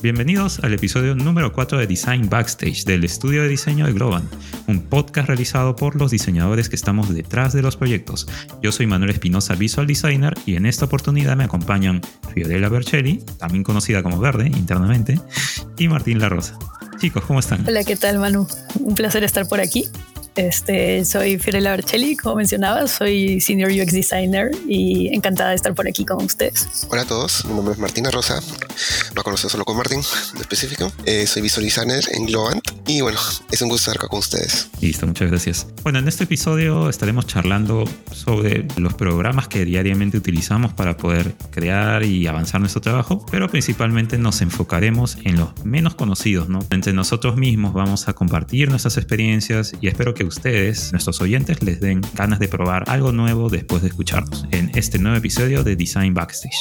Bienvenidos al episodio número 4 de Design Backstage del estudio de diseño de Globan, un podcast realizado por los diseñadores que estamos detrás de los proyectos. Yo soy Manuel Espinosa, Visual Designer, y en esta oportunidad me acompañan Fiorella Bercelli, también conocida como Verde internamente, y Martín La Rosa. Chicos, ¿cómo están? Hola, ¿qué tal Manu? Un placer estar por aquí. Este, soy Fiorella Barcelli, como mencionaba, soy Senior UX Designer y encantada de estar por aquí con ustedes. Hola a todos, mi nombre es Martina Rosa, lo conozco solo con Martín, de específico. Eh, soy Visual Designer en Globant y bueno, es un gusto estar acá con ustedes. Listo, muchas gracias. Bueno, en este episodio estaremos charlando sobre los programas que diariamente utilizamos para poder crear y avanzar nuestro trabajo, pero principalmente nos enfocaremos en los menos conocidos, ¿no? Entre nosotros mismos vamos a compartir nuestras experiencias y espero que ustedes, nuestros oyentes, les den ganas de probar algo nuevo después de escucharnos en este nuevo episodio de Design Backstage.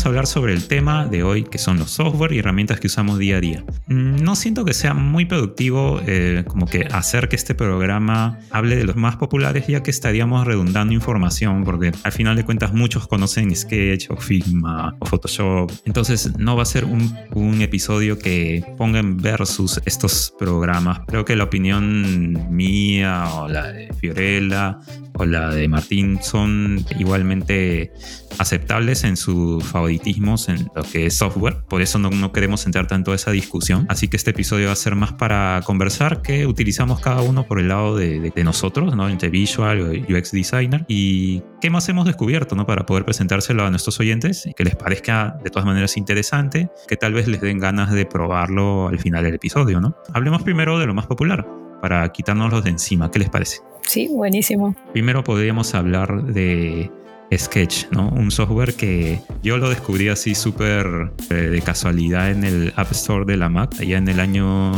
Comencemos a hablar sobre el tema de hoy, que son los software y herramientas que usamos día a día. Mm, no siento que sea muy productivo eh, como que hacer que este programa hable de los más populares, ya que estaríamos redundando información, porque al final de cuentas muchos conocen Sketch o Figma o Photoshop. Entonces no va a ser un, un episodio que ponga en versus estos programas. Creo que la opinión mía o la de Fiorella o la de Martín son igualmente aceptables en sus favoritismos en lo que es software. Por eso no, no queremos entrar tanto a esa discusión. Así que este episodio va a ser más para conversar que utilizamos cada uno por el lado de, de, nosotros, ¿no? entre Visual o UX Designer. Y qué más hemos descubierto ¿no? para poder presentárselo a nuestros oyentes y que les parezca de todas maneras interesante, que tal vez les den ganas de probarlo al final del episodio. ¿no? Hablemos primero de lo más popular para quitárnoslos de encima. ¿Qué les parece? Sí, buenísimo. Primero podríamos hablar de Sketch, ¿no? Un software que yo lo descubrí así súper eh, de casualidad en el App Store de la Mac, allá en el año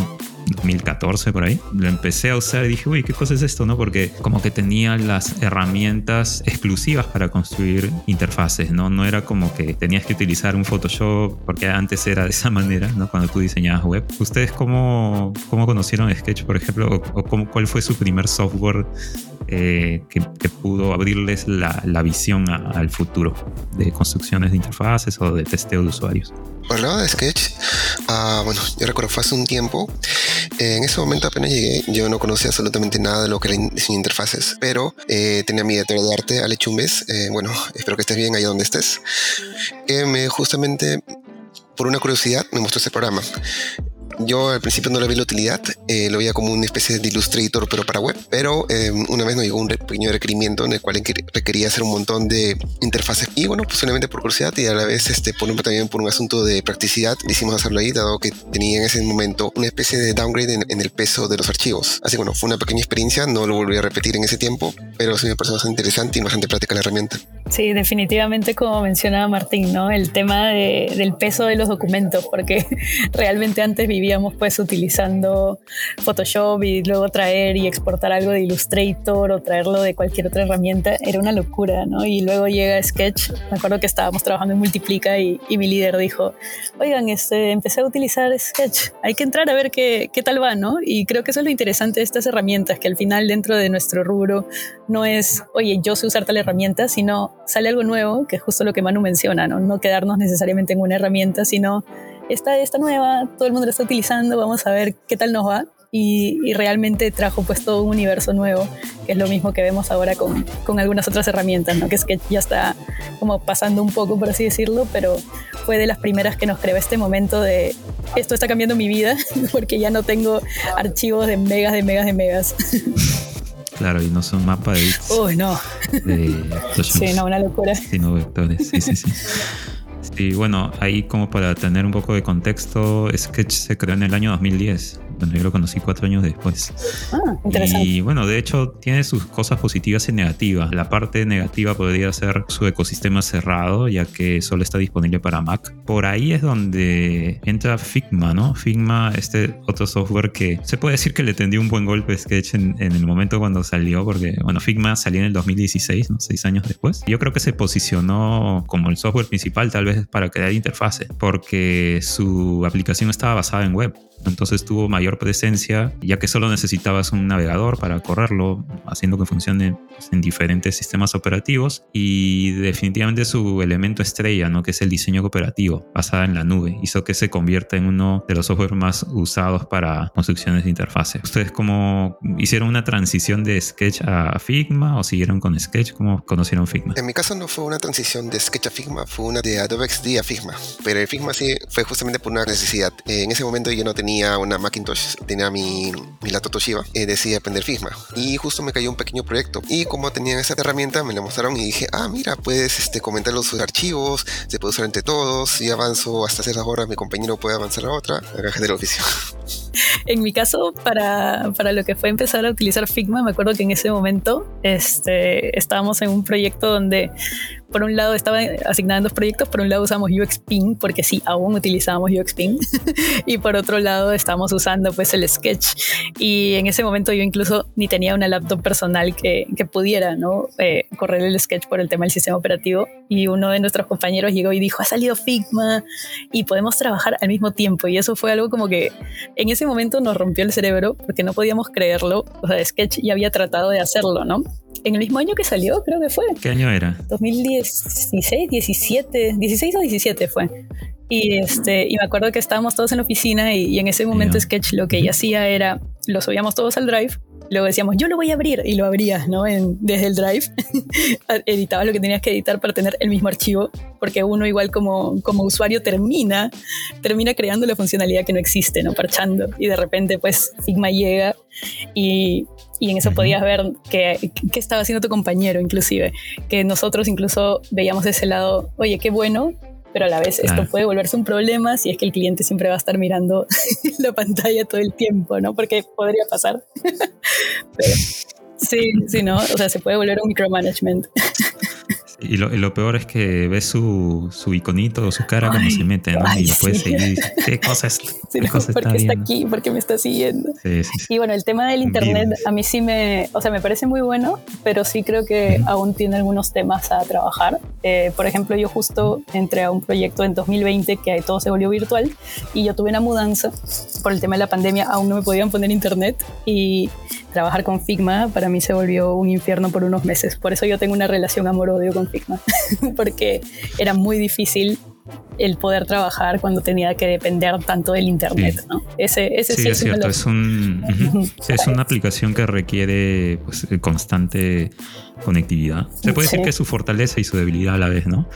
2014 por ahí. Lo empecé a usar y dije, uy, ¿qué cosa es esto? ¿no? Porque como que tenía las herramientas exclusivas para construir interfaces, ¿no? No era como que tenías que utilizar un Photoshop, porque antes era de esa manera, ¿no? Cuando tú diseñabas web. ¿Ustedes cómo, cómo conocieron Sketch, por ejemplo? ¿O, cómo, cuál fue su primer software eh, que, pudo abrirles la, la visión al futuro de construcciones de interfaces o de testeo de usuarios? De Sketch, uh, bueno, yo recuerdo fue hace un tiempo. Eh, en ese momento apenas llegué, yo no conocía absolutamente nada de lo que era diseño interfaces, pero eh, tenía mi editor de arte, Ale Chumbes. Eh, bueno, espero que estés bien ahí donde estés. Que me justamente, por una curiosidad, me mostró ese programa yo al principio no le vi la utilidad, eh, lo veía como una especie de Illustrator, pero para web. Pero eh, una vez nos llegó un pequeño requerimiento en el cual requería hacer un montón de interfaces. Y bueno, posiblemente por curiosidad y a la vez este, por un, también por un asunto de practicidad, decidimos hacerlo ahí, dado que tenía en ese momento una especie de downgrade en, en, el peso de los archivos. Así bueno, fue una pequeña experiencia, no lo volví a repetir en ese tiempo, pero sí me pareció bastante interesante y bastante práctica la herramienta. Sí, definitivamente como mencionaba Martín, ¿no? El tema de, del peso de los documentos, porque realmente antes vivíamos pues utilizando Photoshop y luego traer y exportar algo de Illustrator o traerlo de cualquier otra herramienta, era una locura, ¿no? Y luego llega Sketch, me acuerdo que estábamos trabajando en Multiplica y, y mi líder dijo, oigan, este, empecé a utilizar Sketch, hay que entrar a ver qué, qué tal va, ¿no? Y creo que eso es lo interesante de estas herramientas, que al final dentro de nuestro rubro no es, oye, yo sé usar tal herramienta, sino sale algo nuevo, que es justo lo que Manu menciona, ¿no? No quedarnos necesariamente en una herramienta, sino esta, esta nueva, todo el mundo la está utilizando, vamos a ver qué tal nos va. Y, y, realmente trajo pues todo un universo nuevo, que es lo mismo que vemos ahora con, con, algunas otras herramientas, ¿no? que es que ya está como pasando un poco, por así decirlo, pero fue de las primeras que nos creó este momento de esto está cambiando mi vida, porque ya no tengo archivos de megas, de megas, de megas. Claro, y no son mapas de bits. Uy, no. De sí, no, una locura. Sino vectores. Sí, sí, sí. Sí, bueno, ahí como para tener un poco de contexto, Sketch se creó en el año 2010. Bueno, yo lo conocí cuatro años después. Ah, interesante. Y bueno, de hecho tiene sus cosas positivas y negativas. La parte negativa podría ser su ecosistema cerrado, ya que solo está disponible para Mac. Por ahí es donde entra Figma, ¿no? Figma, este otro software que se puede decir que le tendió un buen golpe a Sketch en, en el momento cuando salió, porque bueno, Figma salió en el 2016, ¿no? seis años después. Yo creo que se posicionó como el software principal tal vez para crear interfaces, porque su aplicación estaba basada en web. Entonces tuvo mayor presencia, ya que solo necesitabas un navegador para correrlo, haciendo que funcione pues, en diferentes sistemas operativos. Y definitivamente su elemento estrella, ¿no? que es el diseño cooperativo, basada en la nube, hizo que se convierta en uno de los softwares más usados para construcciones de interfaces. ¿Ustedes cómo hicieron una transición de Sketch a Figma o siguieron con Sketch? ¿Cómo conocieron Figma? En mi caso no fue una transición de Sketch a Figma, fue una de Adobe XD a Figma. Pero el Figma sí fue justamente por una necesidad. En ese momento yo no tenía una Macintosh, tenía mi, mi laptop Toshiba, y decidí aprender Figma. Y justo me cayó un pequeño proyecto. Y como tenían esa herramienta, me la mostraron y dije, ah, mira, puedes este, comentar los archivos, se puede usar entre todos, y avanzo hasta ciertas horas, mi compañero puede avanzar a otra, a caja del oficio. En mi caso, para, para, lo que fue empezar a utilizar Figma, me acuerdo que en ese momento este, estábamos en un proyecto donde por un lado estaba asignada en dos proyectos, por un lado usamos UXPin, porque sí, aún utilizábamos UXPin, y por otro lado estamos usando pues el Sketch. Y en ese momento yo incluso ni tenía una laptop personal que, pudiera ¿no? Eh, correr el Sketch por el tema del sistema operativo. Y uno de nuestros compañeros llegó y dijo, ha salido Figma y podemos trabajar al mismo tiempo. Y eso fue algo como que en ese momento nos rompió el cerebro porque no podíamos creerlo. O sea, Sketch ya había tratado de hacerlo, ¿no? en el mismo año que salió, creo que fue. ¿Qué año era? 2016, 17, 16 o 17 fue. Y, este, y me acuerdo que estábamos todos en la oficina y, en ese momento Sketch lo que ella hacía era, lo subíamos todos al Drive, luego decíamos, yo lo voy a abrir y lo abrías, ¿no? En, desde el Drive, editabas lo que tenías que editar para tener el mismo archivo, porque uno igual como, como usuario termina, termina creando la funcionalidad que no existe, ¿no? Parchando. Y de repente pues Figma llega y y en eso podías ver qué estaba haciendo tu compañero inclusive, que nosotros incluso veíamos ese lado, oye, qué bueno, pero a la vez esto puede volverse un problema si es que el cliente siempre va a estar mirando la pantalla todo el tiempo, ¿no? Porque podría pasar. sí, sí, ¿no? O sea, se puede volver un micromanagement. Y lo, peor es que ves su, su iconito, su cara cuando se mete, ¿no? y lo puedes seguir. ¿Qué cosa es? Sí, ¿Qué cosa porque está, aquí, porque me está siguiendo. Sí, y bueno, el tema del internet a mí sí me, o sea, me parece muy bueno, pero sí creo que aún tiene algunos temas a trabajar. Eh, por ejemplo, yo justo entré a un proyecto en 2020 que todo se volvió virtual y yo tuve una mudanza por el tema de la pandemia, aún no me podían poner internet y trabajar con Figma para mí se volvió un infierno por unos meses. Por eso yo tengo una relación amor-odio con Figma, porque era muy difícil el poder trabajar cuando tenía que depender tanto del internet. ¿no? Ese, ese sí, es cierto. Es, un, es una aplicación que requiere pues, constante conectividad. Se puede decir que es su fortaleza y su debilidad a la vez, ¿no?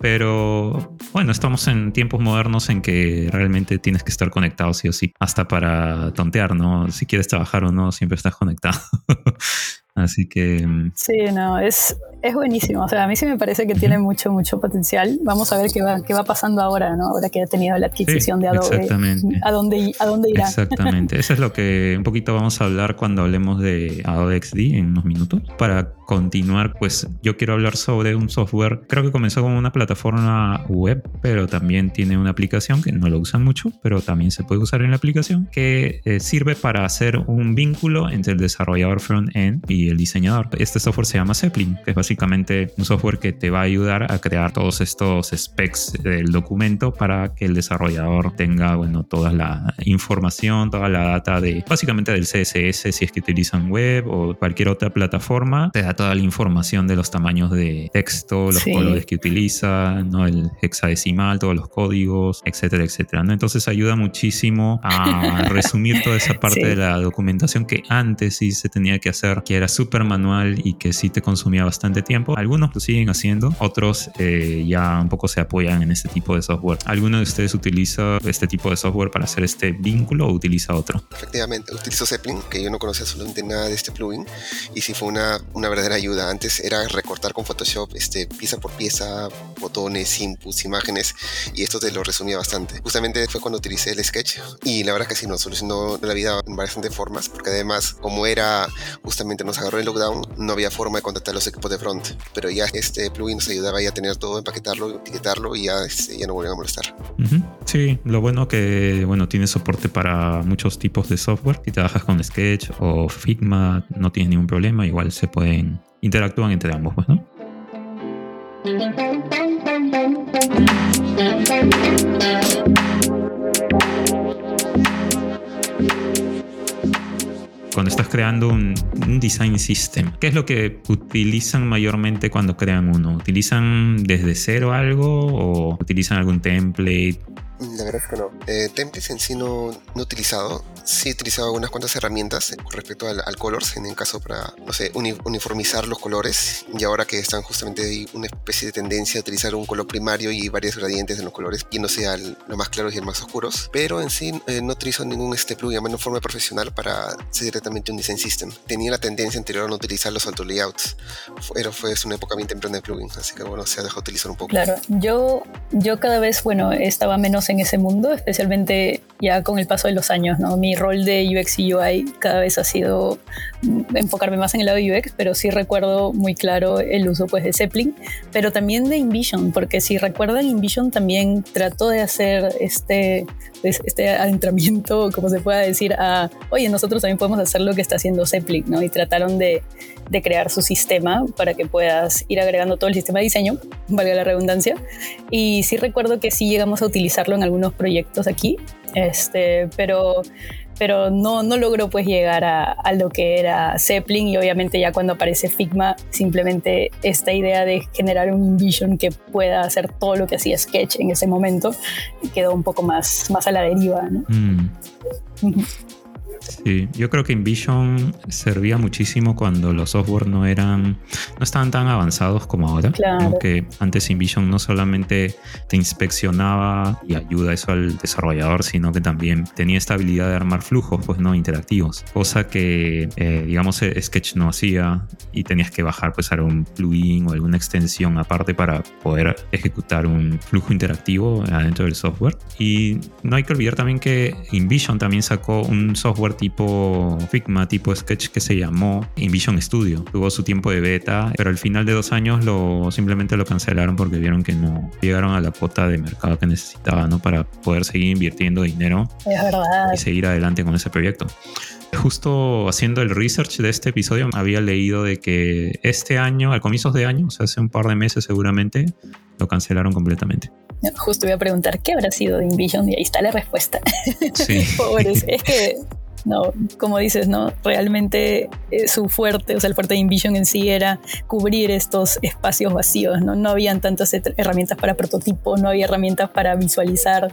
Pero bueno, estamos en tiempos modernos en que realmente tienes que estar conectado sí o sí, hasta para tontear, ¿no? Si quieres trabajar o no, siempre estás conectado. Así que... Mm, sí, no, es, es buenísimo. O sea, a mí sí me parece que tiene mucho, mucho potencial. Vamos a ver qué va, qué va pasando ahora, ¿no? Ahora que ha tenido la adquisición de Adobe. Exactamente. ¿A dónde, ¿A dónde irá? Exactamente. Eso es lo que un poquito vamos a hablar cuando hablemos de Adobe XD en unos minutos. Para continuar, pues yo quiero hablar sobre un software. Creo que comenzó como una plataforma web, pero también tiene una aplicación que no lo usan mucho, pero también se puede usar en la aplicación, que eh, sirve para hacer un vínculo entre el desarrollador front-end y el diseñador. Este software se llama Zeppelin, que es básicamente un software que te va a ayudar a crear todos estos specs del documento para que el desarrollador tenga, bueno, toda la información, toda la data de básicamente del CSS si es que utilizan web o cualquier otra plataforma, te da toda la información de los tamaños de texto, los colores que utiliza, ¿no? el hexadecimal, todos los códigos, etcétera, etcétera. ¿no? Entonces ayuda muchísimo a resumir toda esa parte de la documentación que antes sí se tenía que hacer, que era súper manual y que sí te consumía bastante tiempo. Algunos lo siguen haciendo, otros eh, ya un poco se apoyan en este tipo de software. ¿Alguno de ustedes utiliza este tipo de software para hacer este vínculo o utiliza otro? Efectivamente, utilizo Zeppelin, que yo no conocía absolutamente nada de este plugin y sí fue una, una verdadera ayuda. Antes era recortar con Photoshop este, pieza por pieza, botones, inputs, imágenes, y esto te lo resumía bastante. Justamente fue cuando utilicé el Sketch y la verdad que sí nos solucionó la vida en bastantes formas, porque además, como era justamente nos agarró el lockdown, no había forma de contactar los equipos de front, pero ya este plugin nos ayudaba ya a tener todo, empaquetarlo, etiquetarlo y ya, este, ya no volvían a molestar. Sí, lo bueno que bueno tiene soporte para muchos tipos de software. Si trabajas con Sketch o Figma, no tienes ningún problema, igual se pueden interactúan entre ambos, pues, ¿no? Cuando estás creando un, design system, ¿qué es lo que utilizan mayormente cuando crean uno? ¿Utilizan desde cero algo o utilizan algún template? La verdad es que no. Eh, templates en sí no, no he utilizado sí he utilizado algunas cuantas herramientas con respecto al, colors, en el caso para, no sé, uniformizar los colores. Y ahora que están justamente ahí una especie de tendencia a utilizar un color primario y varios gradientes en los colores, yéndose al lo más claros y el más oscuros. Pero en sí eh, no utilizo ningún este plugin, de forma profesional para hacer directamente un design system. Tenía la tendencia anterior a no utilizar los auto layouts, pero fue una época bien temprana de plugins, así que bueno, se ha dejado utilizar un poco. Claro, yo, yo cada vez, bueno, estaba menos en ese mundo, especialmente ya con el paso de los años, ¿no? Mi rol de UX y UI cada vez ha sido enfocarme más en el lado UX, pero sí recuerdo muy claro el uso pues de Zeppelin, pero también de InVision, porque si recuerdan InVision también trató de hacer este, este adentramiento, como se pueda decir, a, oye, nosotros también podemos hacer lo que está haciendo Zeppelin, ¿no? Y trataron de, de crear su sistema para que puedas ir agregando todo el sistema de diseño, valga la redundancia. Y sí recuerdo que sí llegamos a utilizarlo algunos proyectos aquí, este, pero pero no, no logró pues llegar a, a, lo que era Zeppelin y obviamente ya cuando aparece Figma simplemente esta idea de generar un InVision que pueda hacer todo lo que hacía Sketch en ese momento quedó un poco más, más a la deriva. ¿no? Mm. Sí, yo creo que InVision servía muchísimo cuando los software no eran, no estaban tan avanzados como ahora. Claro. Que antes InVision no solamente te inspeccionaba y ayuda eso al desarrollador, sino que también tenía esta habilidad de armar flujos, pues no interactivos, cosa que eh, digamos Sketch no hacía y tenías que bajar pues a un plugin o alguna extensión aparte para poder ejecutar un flujo interactivo adentro del software. Y no hay que olvidar también que InVision también sacó un software tipo Figma, tipo Sketch que se llamó InVision Studio. Tuvo su tiempo de beta, pero al final de dos años lo, simplemente lo cancelaron porque vieron que no llegaron a la cuota de mercado que necesitaba ¿no? para poder seguir invirtiendo dinero y seguir adelante con ese proyecto. Justo haciendo el research de este episodio, había leído de que este año, al comienzos de año, o sea, hace un par de meses seguramente, lo cancelaron completamente. Justo iba a preguntar qué habrá sido de InVision y ahí está la respuesta. Sí. Pobres, es que no, como dices, ¿no? Realmente eh, su fuerte, o sea, el fuerte de InVision en sí era cubrir estos espacios vacíos, ¿no? No habían tantas herramientas para prototipo, no había herramientas para visualizar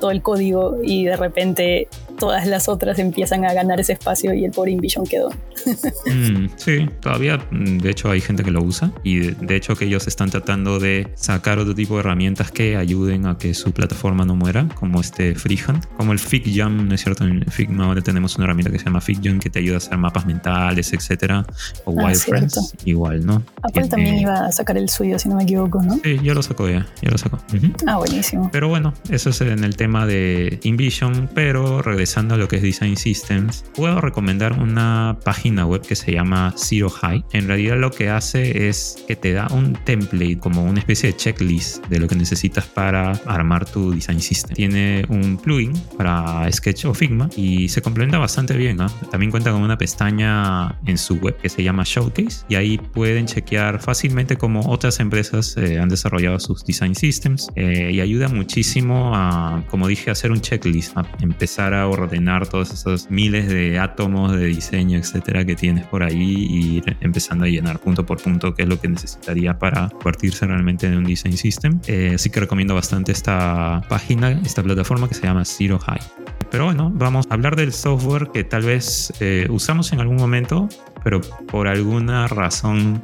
todo el código y de repente todas las otras empiezan a ganar ese espacio y el pobre InVision quedó. Mm, sí, todavía mm, de hecho hay gente que lo usa y de, hecho que ellos están tratando de sacar otro tipo de herramientas que ayuden a que su plataforma no muera, como este Freehand, como el FigJam, ¿no es cierto? En Figma ahora tenemos una herramienta que se llama FigJam que te ayuda a hacer mapas mentales, etcétera, o ah, Wireframes, igual, ¿no? Apple también iba a sacar el suyo, si no me equivoco, ¿no? Sí, ya lo sacó ya, ya lo sacó. Ah, buenísimo. Pero bueno, eso es en el tema de InVision, pero regresando a lo que es Design Systems, puedo recomendar una página web que se llama Zero High. En realidad lo que hace es que te da un template, como una especie de checklist de lo que necesitas para armar tu Design System. Tiene un plugin para Sketch o Figma y se complementa bastante bien. También cuenta con una pestaña en su web que se llama Showcase y ahí pueden chequear fácilmente cómo otras empresas eh, han desarrollado sus Design Systems eh, y ayuda muchísimo a, como dije, hacer un checklist, a empezar a ordenar todos esos miles de átomos de diseño, etcétera, que tienes por ahí y ir empezando a llenar punto por punto qué es lo que necesitaría para convertirse realmente en un design system. Eh, así que recomiendo bastante esta página, esta plataforma que se llama Zero High. Pero bueno, vamos a hablar del software que tal vez eh, usamos en algún momento, pero por alguna razón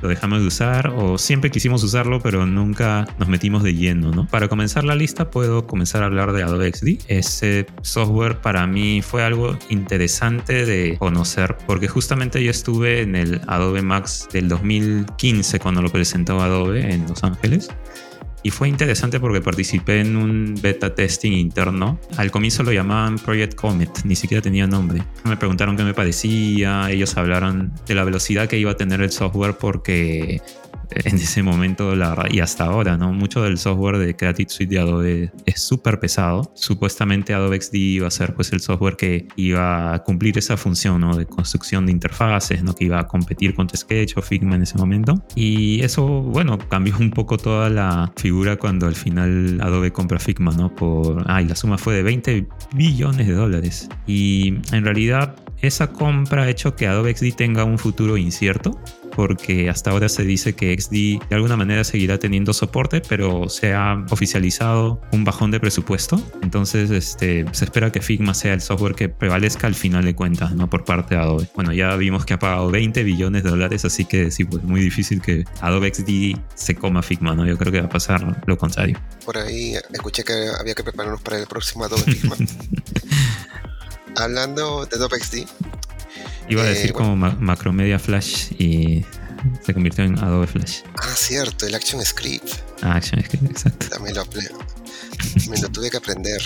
lo dejamos de usar o siempre quisimos usarlo pero nunca nos metimos de lleno, ¿no? Para comenzar la lista puedo comenzar a hablar de Adobe XD. Ese software para mí fue algo interesante de conocer porque justamente yo estuve en el Adobe Max del 2015 cuando lo presentó Adobe en Los Ángeles y fue interesante porque participé en un beta testing interno. Al comienzo lo llamaban Project Comet, ni siquiera tenía nombre. Me preguntaron qué me parecía, ellos hablaron de la velocidad que iba a tener el software porque en ese momento y hasta ahora, ¿no? Mucho del software de Creative Suite de Adobe es súper pesado. Supuestamente Adobe XD iba a ser pues el software que iba a cumplir esa función. De construcción de interfaces, ¿no? Que iba a competir contra Sketch o Figma en ese momento. Y eso, bueno, cambió un poco toda la figura cuando al final Adobe compra Figma, ¿no? Por, ay, la suma fue de 20 billones de dólares. Y en realidad esa compra ha hecho que Adobe XD tenga un futuro incierto porque hasta ahora se dice que XD de alguna manera seguirá teniendo soporte, pero se ha oficializado un bajón de presupuesto. Entonces este, se espera que Figma sea el software que prevalezca al final de cuentas, no por parte de Adobe. Bueno, ya vimos que ha pagado 20 billones de dólares, así que sí, pues muy difícil que Adobe XD se coma Figma, ¿no? Yo creo que va a pasar lo contrario. Por ahí escuché que había que prepararnos para el próximo Adobe Figma. Hablando de Adobe XD, Iba a decir eh, como Macromedia Flash y se convirtió en Adobe Flash. Ah, cierto, el Action Script. Ah, Action Script, exacto. También lo, me lo tuve que aprender.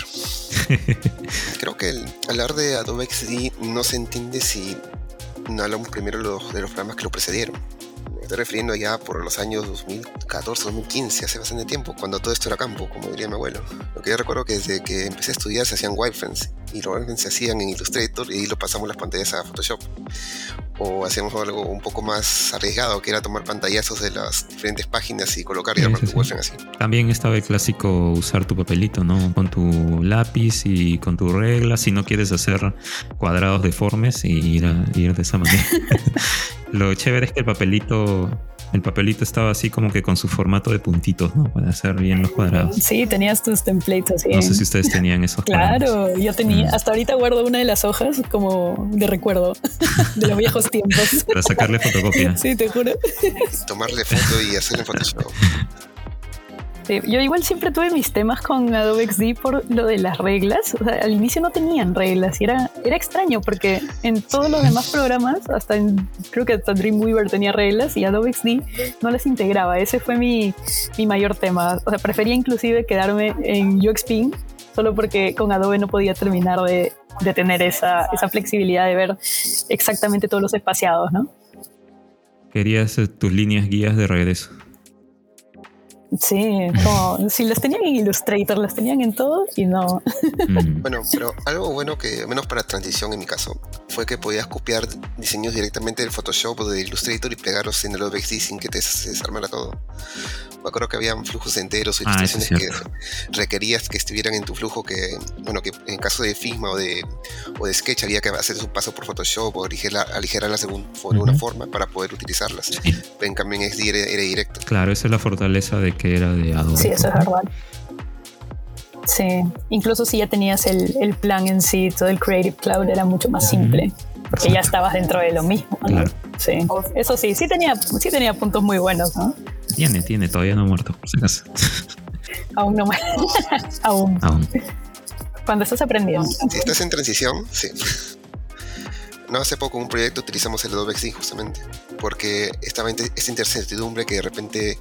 Creo que el hablar de Adobe XD no se entiende si no hablamos primero de los programas que lo precedieron estoy refiriendo ya por los años 2014, 2015, hace bastante tiempo, cuando todo esto era campo, como diría mi abuelo. Lo que yo recuerdo que desde que empecé a estudiar se hacían wireframes y los wireframes se hacían en Illustrator y lo pasamos las pantallas a Photoshop. O hacíamos algo un poco más arriesgado, que era tomar pantallazos de las diferentes páginas y colocar y armar tu wireframe así. También estaba el clásico usar tu papelito, ¿no? Con tu lápiz y con tu regla, si no quieres hacer cuadrados deformes y ir, ir de esa manera. Lo chévere es que el papelito el papelito estaba así como que con su formato de puntitos, ¿no? Para hacer bien los cuadrados. Sí, tenías tus templates así. No sé si ustedes tenían esos. claro, yo tenía, mm. hasta ahorita guardo una de las hojas como de recuerdo de los viejos tiempos. Para sacarle fotocopia. Sí, te juro. Tomarle foto y hacerle Photoshop. Yo igual siempre tuve mis temas con Adobe XD por lo de las reglas. O sea, al inicio no tenían reglas y era, era extraño porque en todos los demás programas, hasta en, creo que hasta Dreamweaver tenía reglas y Adobe XD no las integraba. Ese fue mi, mi mayor tema. O sea, prefería inclusive quedarme en UXPin solo porque con Adobe no podía terminar de, de tener esa, esa flexibilidad de ver exactamente todos los espaciados, ¿no? Querías tus líneas guías de regreso. Sí, como si las tenían en Illustrator, las tenían en todo y no. Mm. bueno, pero algo bueno que, menos para transición en mi caso, fue que podías copiar diseños directamente del Photoshop o de Illustrator y pegarlos en el OBX sin que te se desarmara todo. Me acuerdo que habían flujos enteros o ah, ilustraciones que requerías que estuvieran en tu flujo que, bueno, que en caso de Figma o de, o de Sketch había que hacer su paso por Photoshop o aligerarlas de alguna forma para poder utilizarlas. En cambio en XD era, directo. Claro, esa es la fortaleza de que era de Adobe. Sí, eso es verdad. Sí, incluso si ya tenías el, el, plan en sí, todo el Creative Cloud era mucho más simple, porque ya estabas dentro de lo mismo. Sí, eso sí, sí tenía, sí tenía puntos muy buenos, ¿no? Tiene, tiene, todavía no ha muerto, por si acaso. Aún no Aún. Aún. Cuando estás aprendiendo. Si estás en transición, sí. No hace poco un proyecto utilizamos el Adobe XD justamente, porque estaba esta incertidumbre que de repente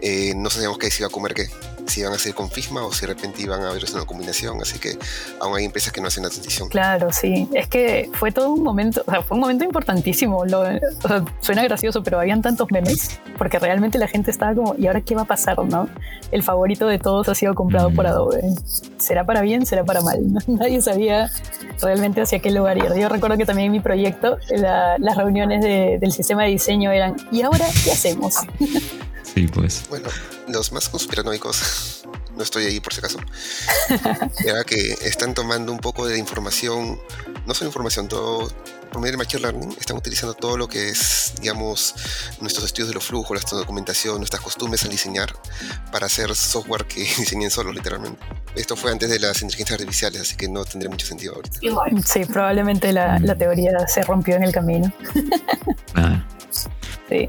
eh, no sabíamos qué se iba a comer qué, si iban a hacer con Figma o si de repente iban a haber una combinación, así que aún hay empresas que no hacen la transición. Claro, sí, es que fue todo un momento, o sea, fue un momento importantísimo, Lo, suena gracioso, pero habían tantos memes, porque realmente la gente estaba como, ¿y ahora qué va a pasar, no? El favorito de todos ha sido comprado por Adobe. ¿Será para bien? ¿Será para mal? Nadie sabía realmente hacia qué lugar ir. Yo recuerdo que también mi proyecto, las reuniones del sistema de diseño eran, ¿y ahora qué hacemos? Sí, pues. Bueno, los más conspiranoicos, no estoy ahí por si acaso, era que están tomando un poco de información, no solo información, todo por medio de Machine Learning, están utilizando todo lo que es, digamos, nuestros estudios de los flujos, nuestra documentación, nuestras costumbres al diseñar, para hacer software que diseñen solos, literalmente. Esto fue antes de las inteligencias artificiales, así que no tendría mucho sentido ahorita. Sí, probablemente la, teoría se rompió en el camino. Ah.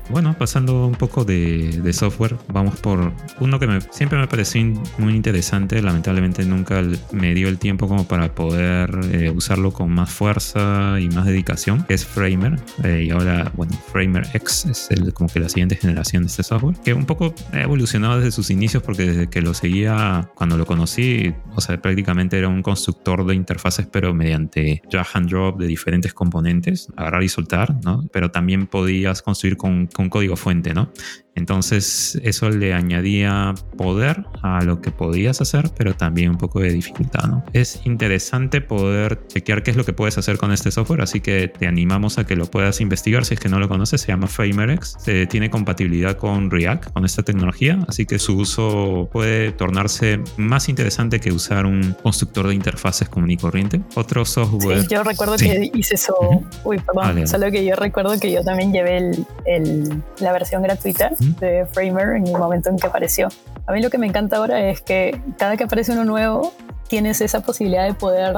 Bueno, pasando un poco de, software, vamos por uno que me, siempre me pareció muy interesante. Lamentablemente nunca me dio el tiempo como para poder eh, usarlo con más fuerza y más dedicación, es Framer. Eh, y ahora, bueno, Framer X es el, como que la siguiente generación de este software, que un poco ha evolucionado desde sus inicios porque desde que lo seguía, cuando lo conocí, o sea, prácticamente era un constructor de interfaces, pero mediante drag and drop de diferentes componentes, agarrar y soltar, ¿no? Pero también podías construir con con, código fuente, ¿no? Entonces eso le añadía poder a lo que podías hacer, pero también un poco de dificultad, ¿no? Es interesante poder chequear qué es lo que puedes hacer con este software, así que te animamos a que lo puedas investigar. Si es que no lo conoces, se llama FramerX, se tiene compatibilidad con React, con esta tecnología, así que su uso puede tornarse más interesante que usar un constructor de interfaces común y corriente. Otro software... Sí, yo recuerdo que hice eso, uy, perdón, solo que yo recuerdo que yo también llevé el, la versión gratuita de Framer en el momento en que apareció. A mí lo que me encanta ahora es que cada que aparece uno nuevo, tienes esa posibilidad de poder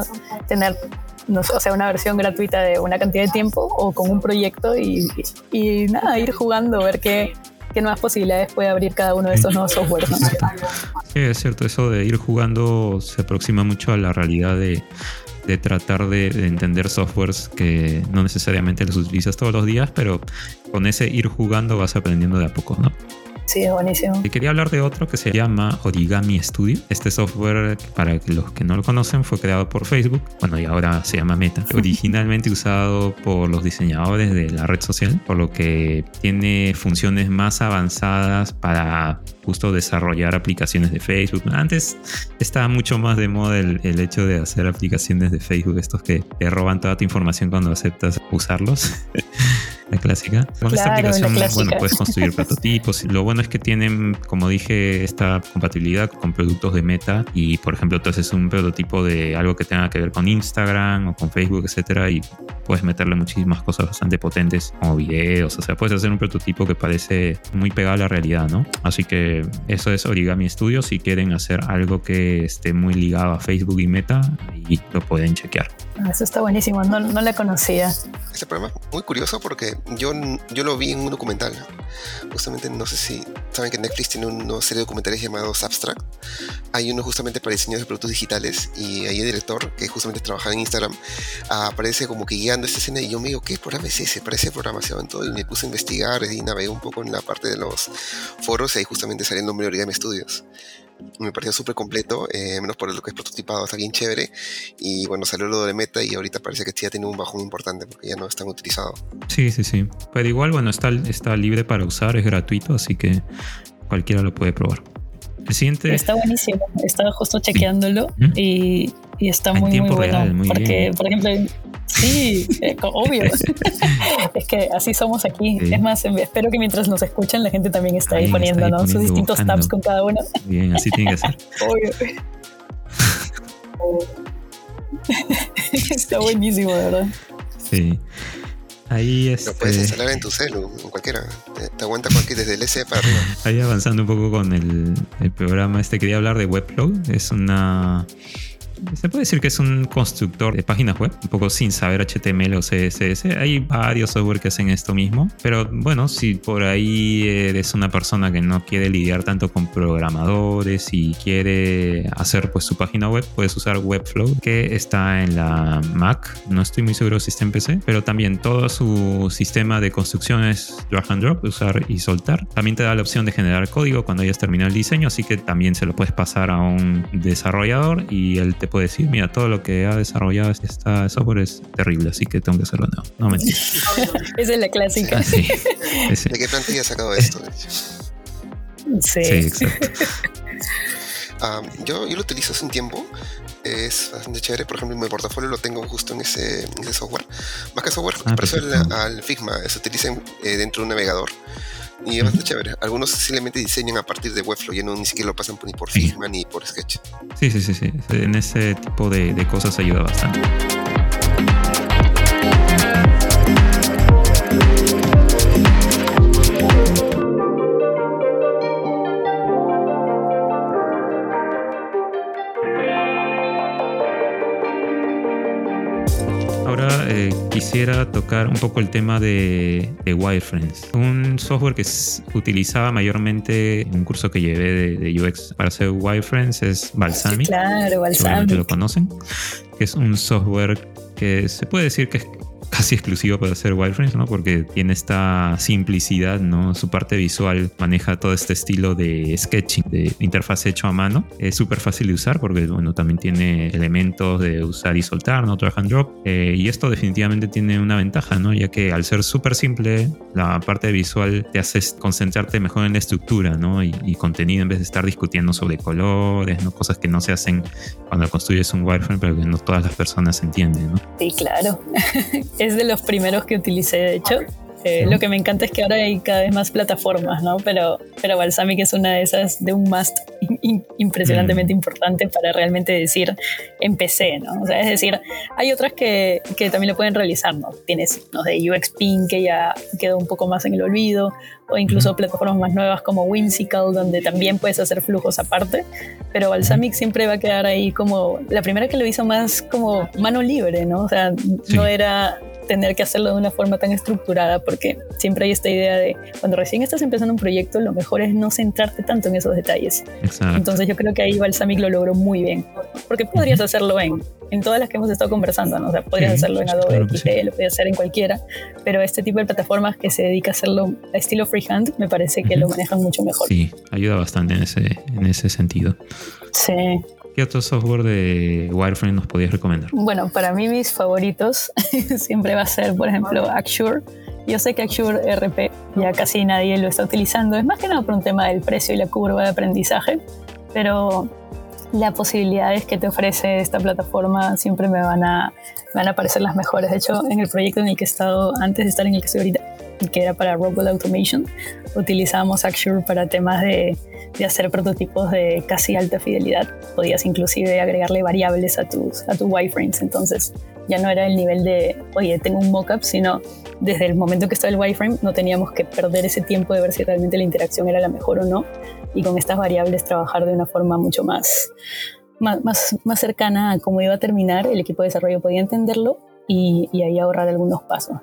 tener no sé, o sea, una versión gratuita de una cantidad de tiempo o con un proyecto y, y nada, ir jugando, ver qué, qué nuevas posibilidades puede abrir cada uno de estos nuevos softwares. Sí, es cierto, eso de ir jugando se aproxima mucho a la realidad de, de tratar de, de, entender softwares que no necesariamente los utilizas todos los días, pero con ese ir jugando vas aprendiendo de a poco, ¿no? Sí, es buenísimo. Y quería hablar de otro que se llama Origami Studio. Este software, para los que no lo conocen, fue creado por Facebook. Bueno, y ahora se llama Meta. Originalmente usado por los diseñadores de la red social, por lo que tiene funciones más avanzadas para justo desarrollar aplicaciones de Facebook. Antes estaba mucho más de moda el, el hecho de hacer aplicaciones de Facebook, estos que te roban toda tu información cuando aceptas usarlos. la clásica. Con esta aplicación, bueno, puedes construir prototipos. Lo bueno es que tienen, como dije, esta compatibilidad con productos de Meta y, por ejemplo, entonces un prototipo de algo que tenga que ver con Instagram o con Facebook, etcétera, y puedes meterle muchísimas cosas bastante potentes como videos. O sea, puedes hacer un prototipo que parece muy pegado a la realidad, ¿no? Así que eso es Origami Studio. Si quieren hacer algo que esté muy ligado a Facebook y Meta, y lo pueden chequear. Eso está buenísimo, no, no la conocía. Este programa es muy curioso porque yo, yo lo vi en un documental. Justamente, no sé si saben que Netflix tiene una serie de documentales llamados Abstract. Hay uno justamente para diseño de productos digitales y ahí el director, que justamente trabaja en Instagram, aparece como que guiando esta escena y yo me digo, ¿qué programa es ese? Parece programación todo y me puse a investigar y navegué un poco en la parte de los foros y ahí justamente sale el nombre de Origami Studios me pareció súper completo, eh, menos por lo que es prototipado, está bien chévere. Y bueno, salió lo de Meta y ahorita parece que ya tiene un bajón importante porque ya no es tan utilizado. Sí, sí, sí. Pero igual, bueno, está, está libre para usar, es gratuito, así que cualquiera lo puede probar. El siguiente... Está buenísimo, estaba justo chequeándolo y, y, está muy, muy bueno. porque, por ejemplo, Sí, obvio. es que así somos aquí. Es más, espero que mientras nos escuchan la gente también está ahí, poniendo, sus distintos tabs con cada uno. Bien, así tiene que ser. Obvio. está buenísimo, ¿verdad? Sí. Ahí es. Lo puedes este instalar en tu celu, en cualquiera. Te, aguanta cualquier desde el S para arriba. Ahí avanzando un poco con el, el programa este, quería hablar de Webflow. Es una se puede decir que es un constructor de páginas web, un poco sin saber HTML o CSS. Hay varios software que hacen esto mismo, pero bueno, si por ahí eres una persona que no quiere lidiar tanto con programadores y quiere hacer pues su página web, puedes usar Webflow, que está en la Mac. No estoy muy seguro si está en PC, pero también todo su sistema de construcción es drag and drop, usar y soltar. También te da la opción de generar código cuando hayas terminado el diseño, así que también se lo puedes pasar a un desarrollador y él te puede decir, mira, todo lo que ha desarrollado esta software es terrible, así que tengo que hacerlo nuevo. No mentira. Esa es la clásica. sí, ¿De qué plantilla has sacado esto? Sí, exacto. Ah, yo, yo lo utilizo hace un tiempo es bastante chévere. Por ejemplo, en mi portafolio lo tengo justo en ese, software. Más que software, ah, al Figma se utiliza eh, dentro de un navegador. Y es bastante chévere. Algunos simplemente diseñan a partir de Webflow, ya no ni siquiera lo pasan ni por Figma ni por Sketch. Sí, sí, sí, sí. En ese tipo de, de cosas ayuda bastante. Quisiera tocar un poco el tema de, Wireframes. Un software que utilizaba mayormente en un curso que llevé de, UX para hacer Wireframes es Balsamic. Claro, Balsamic. lo conocen. Que es un software que se puede decir que es casi exclusivo para hacer wireframes, ¿no? Porque tiene esta simplicidad, ¿no? Su parte visual maneja todo este estilo de sketching, de interfaz hecho a mano. Es súper fácil de usar porque, bueno, también tiene elementos de usar y soltar, ¿no? Drag and drop. Eh, y esto definitivamente tiene una ventaja, ¿no? Ya que al ser súper simple, la parte visual te hace concentrarte mejor en la estructura, ¿no? Y, y, contenido en vez de estar discutiendo sobre colores, ¿no? Cosas que no se hacen cuando construyes un wireframe, pero que no todas las personas entienden, ¿no? Sí, claro. es de los primeros que utilicé, de hecho. Eh, lo que me encanta es que ahora hay cada vez más plataformas, ¿no? Pero, pero Balsamic es una de esas de un must impresionantemente mm. importante para realmente decir empecé, ¿no? O sea, es decir, hay otras que, que también lo pueden realizar, ¿no? Tienes, no sé, UXPin que ya quedó un poco más en el olvido, o incluso plataformas más nuevas como Whimsical, donde también puedes hacer flujos aparte, pero Balsamic siempre va a quedar ahí como la primera que lo hizo más como mano libre, ¿no? O sea, no era tener que hacerlo de una forma tan estructurada, porque siempre hay esta idea de cuando recién estás empezando un proyecto, lo mejor es no centrarte tanto en esos detalles. Entonces yo creo que ahí Balsamic lo logró muy bien, porque podrías hacerlo en, en todas las que hemos estado conversando, ¿no? o sea, podrías hacerlo en Adobe XD, lo podrías hacer en cualquiera, pero este tipo de plataformas que se dedica a hacerlo a estilo freehand, me parece que lo manejan mucho mejor. Sí, ayuda bastante en ese, en ese sentido. Sí. ¿Qué otro software de Wireframe nos podías recomendar? Bueno, para mí mis favoritos siempre va a ser, por ejemplo, Axure. Yo sé que Axure RP ya casi nadie lo está utilizando. Es más que nada por un tema del precio y la curva de aprendizaje, pero las posibilidades que te ofrece esta plataforma siempre me van a, van a parecer las mejores. De hecho, en el proyecto en el que he estado antes de estar en el que estoy ahorita, que era para Robot Automation, utilizábamos Axure para temas de de hacer prototipos de casi alta fidelidad. Podías inclusive agregarle variables a tus, a tus wireframes. Entonces ya no era el nivel de, oye, tengo un mockup, sino desde el momento que estaba el wireframe no teníamos que perder ese tiempo de ver si realmente la interacción era la mejor o no. Y con estas variables trabajar de una forma mucho más, más, más, cercana a cómo iba a terminar. El equipo de desarrollo podía entenderlo y, y ahí ahorrar algunos pasos.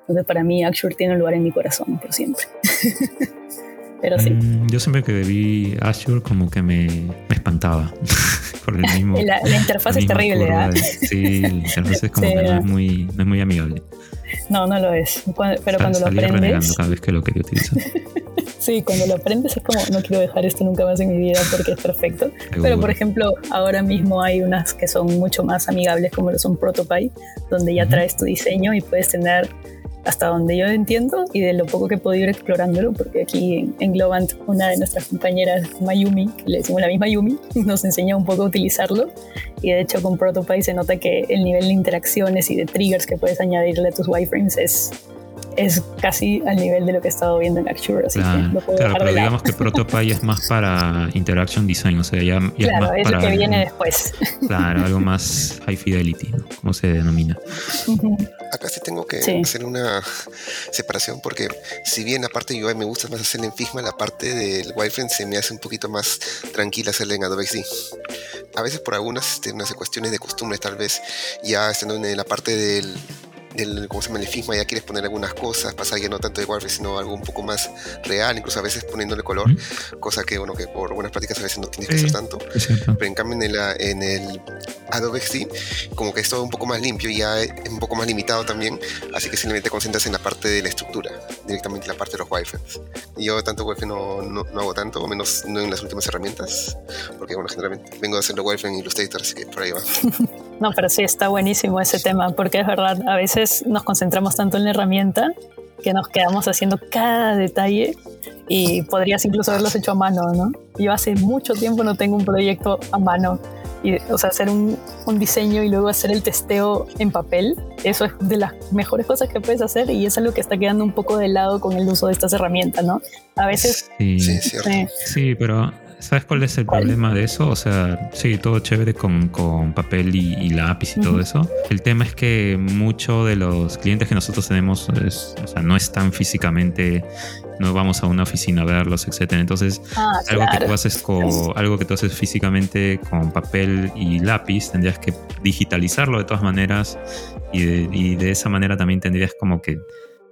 Entonces para mí Axure tiene un lugar en mi corazón por siempre. Pero sí. Mm, yo siempre que vi Azure como que me, espantaba. por el mismo, la, interfaz es terrible, ¿verdad? sí, la interfaz es como que no es, muy, no es muy amigable. No, no lo es. pero cuando lo aprendes. cada vez que lo quería utilizar. sí, cuando lo aprendes es como, no quiero dejar esto nunca más en mi vida porque es perfecto. Pero por ejemplo, ahora mismo hay unas que son mucho más amigables, como lo son Protopy, donde ya traes tu diseño y puedes tener hasta donde yo entiendo y de lo poco que he podido ir explorándolo, porque aquí en, Globant una de nuestras compañeras, Mayumi, le decimos la misma Yumi, nos enseña un poco a utilizarlo. Y de hecho con Protopy se nota que el nivel de interacciones y de triggers que puedes añadirle a tus wireframes es es casi al nivel de lo que he estado viendo en Axure, así claro, que claro, pero digamos que Protopy es más para interaction design, o sea, ya, es más es para lo que viene después. Claro, algo más high fidelity, como se denomina. Acá sí tengo que hacer una separación porque si bien la parte de UI me gusta más hacerla en Figma, la parte del wireframe se me hace un poquito más tranquila hacerla en Adobe XD. A veces por algunas este, unas cuestiones de costumbre tal vez, ya estando en la parte del del, ¿cómo se llama? el FISMA ya quieres poner algunas cosas, pasar ya no tanto de wireframe, sino algo un poco más real, incluso a veces poniéndole color, cosa que, bueno, que por buenas prácticas a veces no tienes que hacer tanto. Pero en cambio en el, en el Adobe XD, como que es todo un poco más limpio y ya es un poco más limitado también, así que simplemente te concentras en la parte de la estructura, directamente en la parte de los wireframes. Yo tanto wireframe no, no, no, hago tanto, o menos no en las últimas herramientas, porque, bueno, generalmente vengo a hacerlo wireframe en Illustrator, así que por ahí va. no, pero sí, está buenísimo ese tema, porque es verdad, a veces nos concentramos tanto en la herramienta que nos quedamos haciendo cada detalle y podrías incluso haberlos hecho a mano, ¿no? Yo hace mucho tiempo no tengo un proyecto a mano. Y, o sea, hacer un, un, diseño y luego hacer el testeo en papel, eso es de las mejores cosas que puedes hacer y es algo que está quedando un poco de lado con el uso de estas herramientas, ¿no? A veces... Sí, sí, sí, pero ¿Sabes cuál es el problema de eso? O sea, sí, todo chévere con, con papel y, lápiz y todo eso. El tema es que muchos de los clientes que nosotros tenemos o sea, no están físicamente no vamos a una oficina a verlos, etcétera. Entonces, ah, algo, que tú haces con, algo que tú haces físicamente con papel y lápiz, tendrías que digitalizarlo de todas maneras y de, y de esa manera también tendrías como que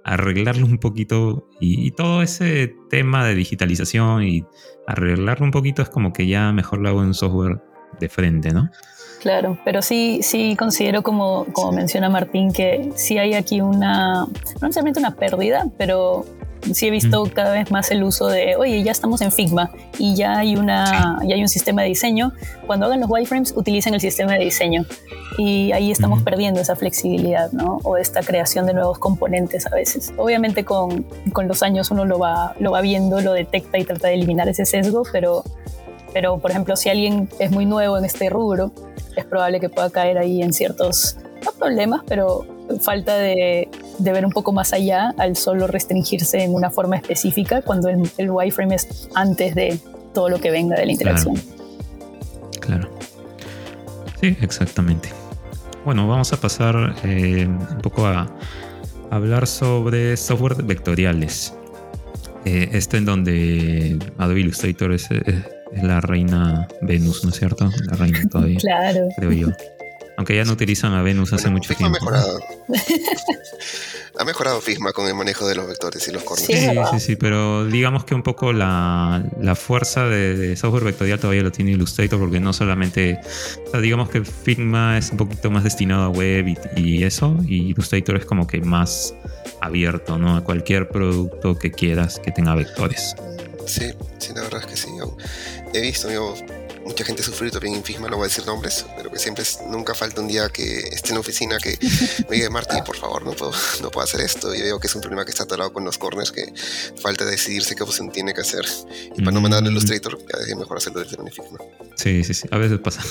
arreglarlo un poquito y, todo ese tema de digitalización y arreglarlo un poquito es como que ya mejor lo hago en software de frente, ¿no? Claro, pero sí, sí considero como, como menciona Martín que sí hay aquí una, no necesariamente una pérdida, pero sí he visto cada vez más el uso de, oye, ya estamos en Figma y ya hay, una, ya hay un sistema de diseño. Cuando hagan los wireframes, utilicen el sistema de diseño. Y ahí estamos perdiendo esa flexibilidad, ¿no? O esta creación de nuevos componentes a veces. Obviamente con, con los años uno lo va, lo va viendo, lo detecta y trata de eliminar ese sesgo, pero, pero por ejemplo, si alguien es muy nuevo en este rubro, es probable que pueda caer ahí en ciertos, no problemas, pero falta de, de, ver un poco más allá al solo restringirse en una forma específica cuando el, el wireframe es antes de todo lo que venga de la interacción. Claro. Sí, exactamente. Bueno, vamos a pasar eh, un poco a hablar sobre software vectoriales. Eh, esto en donde Adobe Illustrator es, es, la reina Venus, ¿no es cierto? La reina todavía. claro. Creo yo. Aunque ya no utilizan a Venus hace mucho tiempo. Ha mejorado. ha mejorado Figma con el manejo de los vectores y los corners. Sí, sí, sí, pero digamos que un poco la, fuerza de, software vectorial todavía lo tiene Illustrator porque no solamente, digamos que Figma es un poquito más destinado a web y, eso, y Illustrator es como que más abierto, ¿no? A cualquier producto que quieras que tenga vectores. Sí, sí, la verdad es que sí. He visto, amigos mucha gente sufrió también en Figma, no voy a decir nombres, pero que siempre es, nunca falta un día que esté en la oficina que me diga, Marty, por favor, no puedo, no puedo hacer esto. Y veo que es un problema que está atorado con los corners, que falta decidirse qué opción tiene que hacer. Y para no mandar al Illustrator, es mejor hacerlo desde en Figma. Sí, sí, sí, a veces pasa.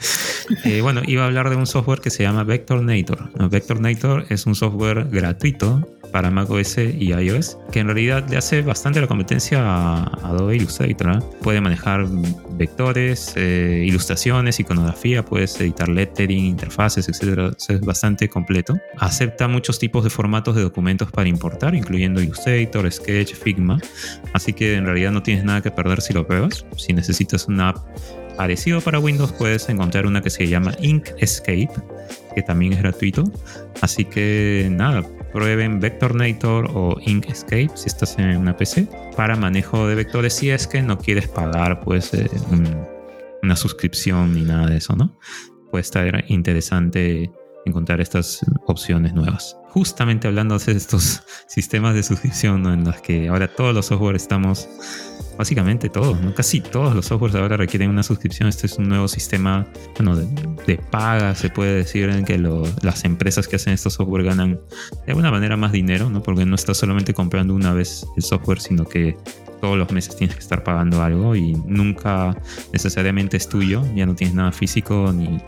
eh, bueno, iba a hablar de un software que se llama Vectornator. Vectornator es un software gratuito para macOS y iOS, que en realidad le hace bastante la competencia a Adobe Illustrator. ¿eh? Puede manejar vectores, eh, ilustraciones, iconografía, puedes editar lettering, interfaces, etc. Es bastante completo. Acepta muchos tipos de formatos de documentos para importar, incluyendo Illustrator, Sketch, Figma. Así que en realidad no tienes nada que perder si lo pruebas. Si necesitas una app parecido para Windows, puedes encontrar una que se llama Inkscape, que también es gratuito. Así que nada, prueben Vectornator o Inkscape si estás en una PC para manejo de vectores si es que no quieres pagar pues eh, una suscripción ni nada de eso, ¿no? Puede estar interesante encontrar estas opciones nuevas. Justamente hablando de estos sistemas de suscripción en los que ahora todos los software estamos básicamente todos, ¿no? casi todos los softwares ahora requieren una suscripción. Este es un nuevo sistema bueno, de, paga, se puede decir, en que las empresas que hacen estos software ganan de alguna manera más dinero, ¿no? porque no estás solamente comprando una vez el software, sino que todos los meses tienes que estar pagando algo y nunca necesariamente es tuyo, ya no tienes nada físico ni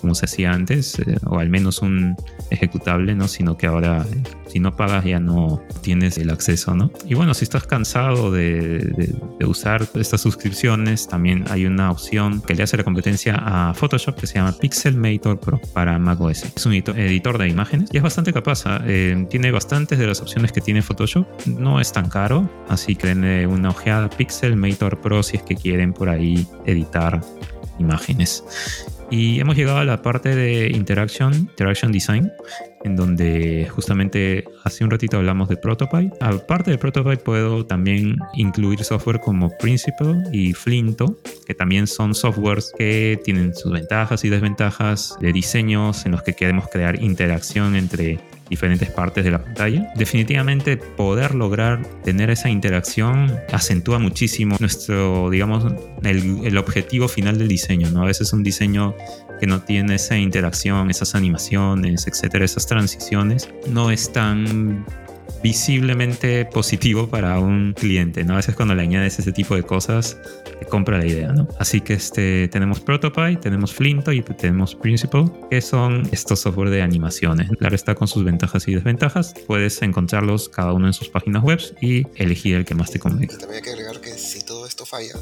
como se hacía antes, eh, o al menos un ejecutable, ¿no? Sino que ahora si no pagas ya no tienes el acceso, ¿no? Y bueno, si estás cansado de, usar estas suscripciones, también hay una opción que le hace la competencia a Photoshop que se llama Pixelmator Pro para macOS. Es un editor de imágenes y es bastante capaz. Eh, tiene bastantes de las opciones que tiene Photoshop. No es tan caro, así que una ojeada Pixelmator Pro si es que quieren por ahí editar imágenes. Y hemos llegado a la parte de Interaction, Interaction Design, en donde justamente hace un ratito hablamos de Prototype. Aparte de Prototype puedo también incluir software como Principle y Flinto, que también son softwares que tienen sus ventajas y desventajas de diseños en los que queremos crear interacción entre diferentes partes de la pantalla. Definitivamente poder lograr tener esa interacción acentúa muchísimo nuestro, digamos, el, objetivo final del diseño, ¿no? A veces un diseño que no tiene esa interacción, esas animaciones, etcétera, esas transiciones, no es tan visiblemente positivo para un cliente, ¿no? A veces cuando le añades ese tipo de cosas, te compra la idea, ¿no? Así que este, tenemos Prototype, tenemos Flinto y también Principle, que son estos software de animaciones. Claro está con sus ventajas y desventajas. Puedes encontrarlos cada uno en sus páginas web y elegir el que más te convenga. También hay que agregar que si todo esto falla,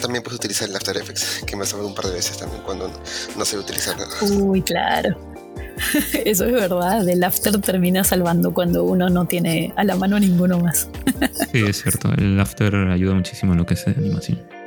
también puedes utilizar el After Effects, que me ha un par de veces también cuando no, sé utilizar nada. Uy, claro. Eso es verdad, el After termina salvando cuando uno no tiene a la mano ninguno más. sí, es cierto, el After ayuda muchísimo en lo que es animación.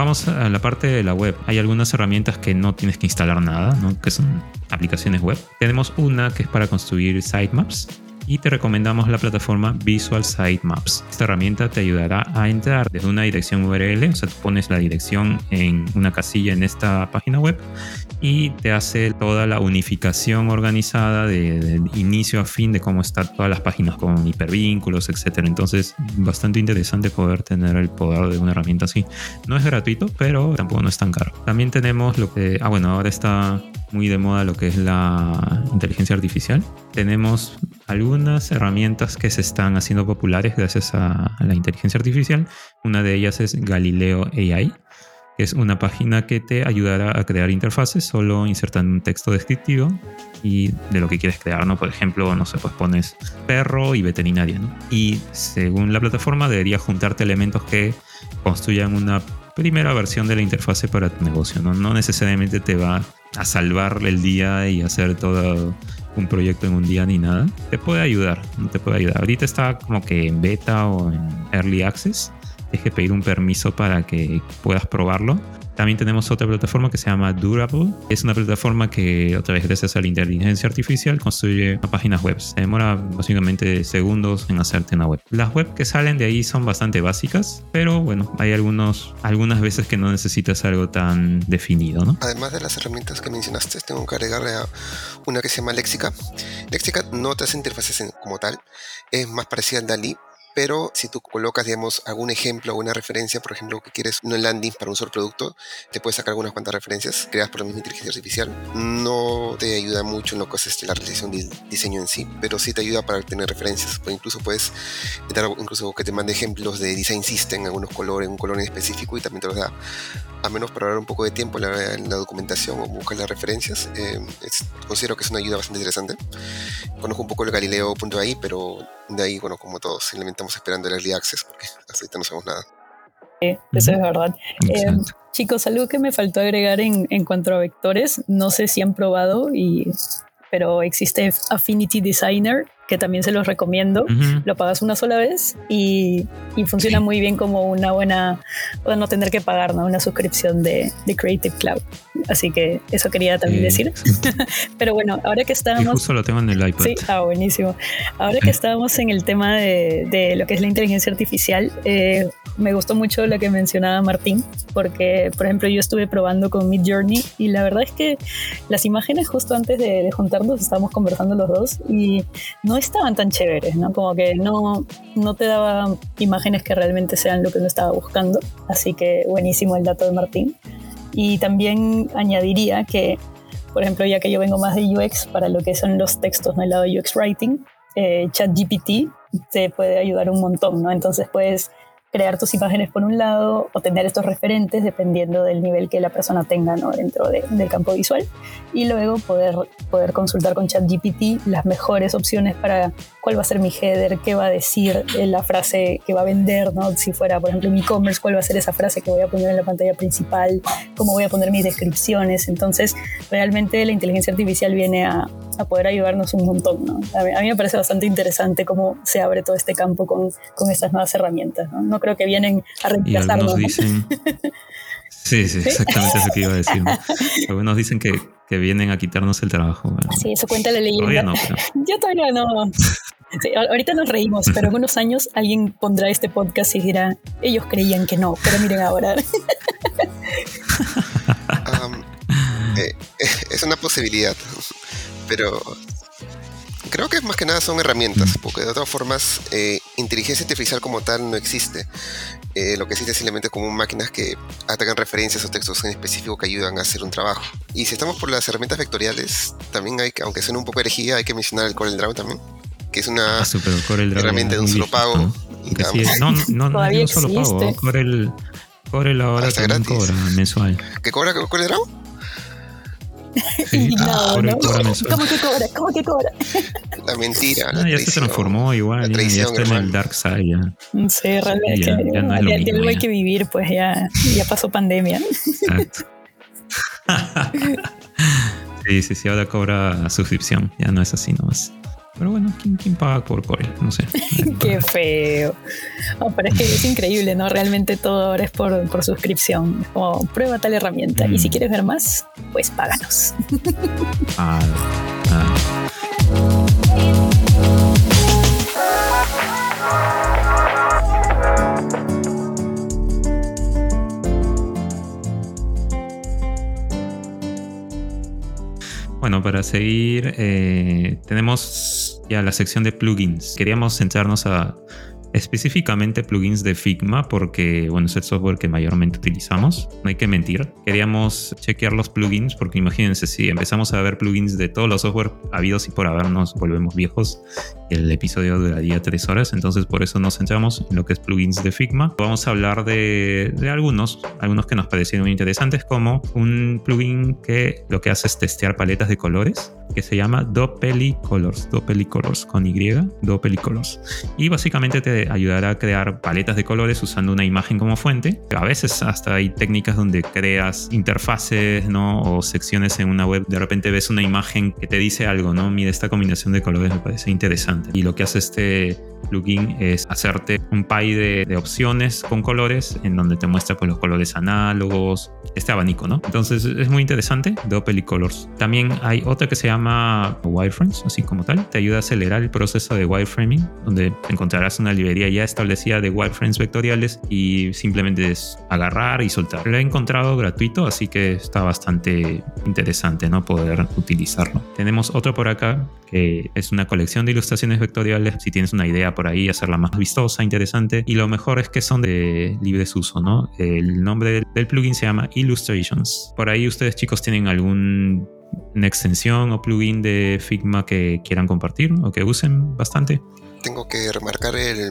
Vamos a la parte de la web. Hay algunas herramientas que no tienes que instalar nada, ¿no? que son aplicaciones web. Tenemos una que es para construir sitemaps y te recomendamos la plataforma Visual Sitemaps. Esta herramienta te ayudará a entrar desde una dirección URL, o sea, tú pones la dirección en una casilla en esta página web y te hace toda la unificación organizada de, inicio a fin de cómo están todas las páginas con hipervínculos, etc. Entonces, bastante interesante poder tener el poder de una herramienta así. No es gratuito, pero tampoco no es tan caro. También tenemos lo que, ah, bueno, ahora está muy de moda lo que es la inteligencia artificial. Tenemos algunas herramientas que se están haciendo populares gracias a, la inteligencia artificial. Una de ellas es Galileo AI, que es una página que te ayudará a crear interfaces solo insertando un texto descriptivo y de lo que quieres crear, ¿no? Por ejemplo, no sé, pues pones perro y veterinaria, ¿no? Y según la plataforma debería juntarte elementos que construyan una primera versión de la interfase para tu negocio, ¿no? No necesariamente te va a salvar el día y hacer todo un proyecto en un día ni nada. Te puede ayudar, te puede ayudar. Ahorita está como que en beta o en early access. Tienes que pedir un permiso para que puedas probarlo. También tenemos otra plataforma que se llama Durable. Es una plataforma que, otra vez, gracias a la inteligencia artificial, construye páginas web. Se demora básicamente segundos en hacerte una web. Las webs que salen de ahí son bastante básicas, pero bueno, hay algunos, algunas veces que no necesitas algo tan definido, ¿no? Además de las herramientas que mencionaste, tengo que agregarle a una que se llama Lexica. Lexica no te hace interfaces como tal, es más parecida al DALI, pero si tú colocas, digamos, algún ejemplo, alguna referencia, por ejemplo, que quieres un landing para un solo producto, te puedes sacar algunas cuantas referencias creadas por la misma inteligencia artificial. No te ayuda mucho en lo que es este, la realización del diseño en sí, pero sí te ayuda para tener referencias. Incluso puedes dar, incluso que te mande ejemplos de design system, algunos colores, un color en específico y también te los da. A menos para ahorrar un poco de tiempo en la, documentación o buscar las referencias, eh, considero que es una ayuda bastante interesante. Conozco un poco el Galileo.ai, pero de ahí, bueno, como todos, simplemente estamos esperando el early access porque hasta ahorita no sabemos nada. Sí, eso es verdad. Eh, chicos, algo que me faltó agregar en, en, cuanto a vectores, no sé si han probado, y, pero existe Affinity Designer, que también se los recomiendo. Lo pagas una sola vez y, y funciona muy bien como una buena, para no tener que pagar ¿no? una suscripción de, de, Creative Cloud. Así que eso quería también decir. Pero bueno, ahora que estábamos... justo lo tengo en el iPad. Sí, ah, buenísimo. Ahora que estábamos en el tema de, de lo que es la inteligencia artificial, eh, me gustó mucho lo que mencionaba Martín, porque, por ejemplo, yo estuve probando con Mid Journey y la verdad es que las imágenes justo antes de, de juntarnos estábamos conversando los dos y no estaban tan chéveres, ¿no? Como que no, no te daba imágenes que realmente sean lo que uno estaba buscando. Así que buenísimo el dato de Martín. Y también añadiría que, por ejemplo, ya que yo vengo más de UX para lo que son los textos, ¿no? El lado de UX Writing, eh, ChatGPT te puede ayudar un montón, ¿no? Entonces puedes crear tus imágenes por un lado o tener estos referentes dependiendo del nivel que la persona tenga ¿no? dentro del campo visual y luego poder, poder consultar con ChatGPT las mejores opciones para cuál va a ser mi header, qué va a decir la frase que va a vender, ¿no? si fuera por ejemplo mi e-commerce, cuál va a ser esa frase que voy a poner en la pantalla principal, cómo voy a poner mis descripciones. Entonces realmente la inteligencia artificial viene a, a poder ayudarnos un montón. ¿no? A, mí, me parece bastante interesante cómo se abre todo este campo con, con estas nuevas herramientas. ¿no? no creo que vienen a reemplazarnos. Dicen, sí, sí, exactamente eso que iba a decir. Algunos dicen que, que, vienen a quitarnos el trabajo. sí, eso cuenta la leyenda. Todavía no, Yo todavía no. ahorita nos reímos, pero en unos años alguien pondrá este podcast y dirá, ellos creían que no, pero miren ahora. um, eh, es una posibilidad pero creo que más que nada son herramientas, porque de todas formas, eh, inteligencia artificial como tal no existe. Eh, lo que existe es simplemente como máquinas que atacan referencias o textos en específico que ayudan a hacer un trabajo. Y si estamos por las herramientas vectoriales, también hay, aunque suene un poco herejía, hay que mencionar el CorelDRAW también, que es una ah, herramienta de un solo pago. ¿no? no, no, solo pago. Corel, Corel ahora Hasta también gratis. cobra mensual. ¿Qué cobra Corel Draw? Sí, No, Corel no. ¿Cómo que cobra? ¿Cómo que cobra? La mentira. Ah, la ya se traición. transformó igual, La ya, ya traición, está en el dark side ya. Sí, realmente. Ya- ya no es lo mismo, hay que vivir, pues ya, ya pasó pandemia. Exacto. sí, sí, sí, ahora cobra suscripción, ya no es así nomás. Pero bueno, ¿quién, quién paga por Corel? No sé. Qué feo. No, pero es que es increíble, ¿no? Realmente todo ahora es por, por suscripción. Como prueba tal herramienta. Y si Mm. quieres ver más, pues páganos. Ah, ah. Bueno, para seguir, eh, tenemos ya la sección de plugins. Queríamos centrarnos a específicamente plugins de Figma porque, bueno, es el software que mayormente utilizamos. No hay que mentir. Queríamos chequear los plugins porque imagínense, si empezamos a ver plugins de todos los software habidos y por haber nos volvemos viejos, el episodio duraría tres horas. Entonces, por eso nos centramos en lo que es plugins de Figma. Vamos a hablar de, algunos, algunos que nos parecieron interesantes, como un plugin que lo que hace es testear paletas de colores que se llama Doppeli Colors, Doppeli Colors con Y, Doppeli Colors. Y básicamente te ayudará a crear paletas de colores usando una imagen como fuente. A veces hasta hay técnicas donde creas interfaces. O secciones en una web. De repente ves una imagen que te dice algo, ¿no? Mira, esta combinación de colores me parece interesante. Y lo que hace este plugin es hacerte un pie de, de opciones con colores en donde te muestra pues, los colores análogos, este abanico, ¿no? Entonces es muy interesante, Doppel Colors. También hay otra que se llama Wireframes, así como tal. Te ayuda a acelerar el proceso de wireframing, donde encontrarás una librería ya establecida de wireframes vectoriales y simplemente es agarrar y soltar. Lo he encontrado gratuito, así que está bastante interesante, ¿no? Poder utilizarlo. Tenemos otro por acá es una colección de ilustraciones vectoriales. Si tienes una idea por ahí, hacerla más vistosa, interesante. Y lo mejor es que son de libre uso, ¿no? El nombre del, del plugin se llama Illustrations. Por ahí ustedes chicos tienen algún una extensión o plugin de Figma que quieran compartir o que usen bastante. Tengo que remarcar el